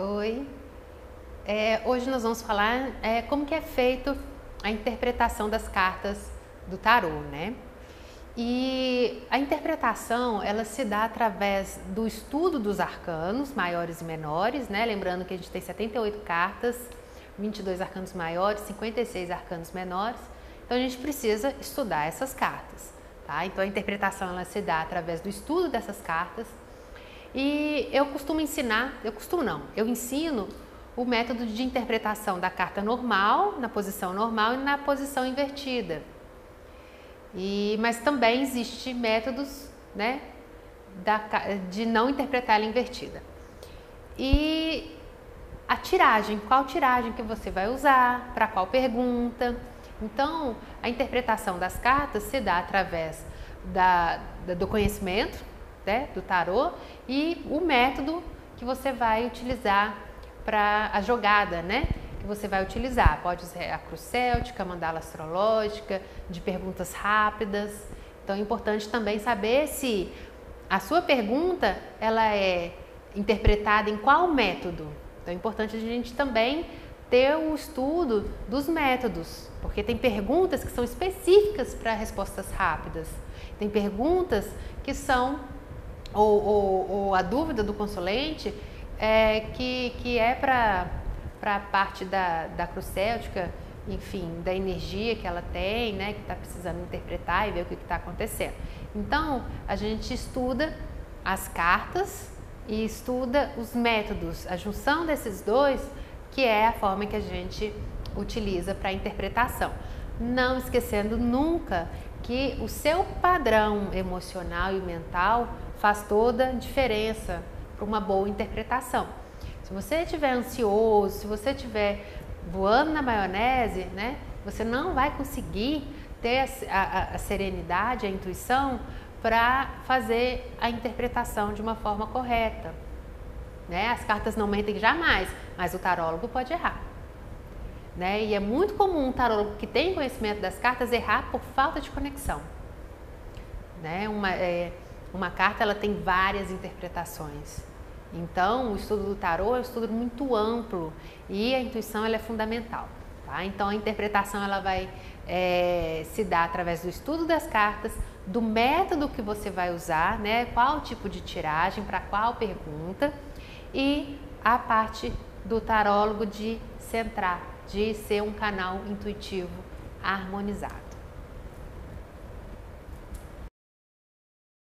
Oi. É, hoje nós vamos falar é, como que é feito a interpretação das cartas do tarô, né? E a interpretação, ela se dá através do estudo dos arcanos, maiores e menores, né? Lembrando que a gente tem 78 cartas, 22 arcanos maiores, 56 arcanos menores. Então a gente precisa estudar essas cartas, tá? Então a interpretação ela se dá através do estudo dessas cartas. E eu costumo ensinar, eu costumo não, eu ensino o método de interpretação da carta normal, na posição normal e na posição invertida. E, mas também existe métodos né, da, de não interpretar ela invertida. E a tiragem, qual tiragem que você vai usar, para qual pergunta. Então, a interpretação das cartas se dá através da, da, do conhecimento né, do tarô e o método que você vai utilizar para a jogada, né? Que você vai utilizar. Pode ser a cruz céltica, a mandala astrológica, de perguntas rápidas. Então é importante também saber se a sua pergunta ela é interpretada em qual método. Então é importante a gente também ter o estudo dos métodos, porque tem perguntas que são específicas para respostas rápidas. Tem perguntas que são ou, ou, ou a dúvida do consulente é, que, que é para a parte da, da cruz céltica, enfim, da energia que ela tem, né, que está precisando interpretar e ver o que está acontecendo. Então, a gente estuda as cartas e estuda os métodos, a junção desses dois, que é a forma que a gente utiliza para interpretação. Não esquecendo nunca que o seu padrão emocional e mental faz toda a diferença para uma boa interpretação. Se você estiver ansioso, se você estiver voando na maionese, né, você não vai conseguir ter a, a, a serenidade, a intuição para fazer a interpretação de uma forma correta. Né? As cartas não mentem jamais, mas o tarólogo pode errar. Né? E é muito comum um tarólogo que tem conhecimento das cartas errar por falta de conexão. Né? Uma, é, uma carta ela tem várias interpretações. Então, o estudo do tarô é um estudo muito amplo e a intuição ela é fundamental. Tá? Então, a interpretação ela vai é, se dar através do estudo das cartas, do método que você vai usar, né? qual tipo de tiragem, para qual pergunta, e a parte do tarólogo de centrar, de ser um canal intuitivo harmonizado.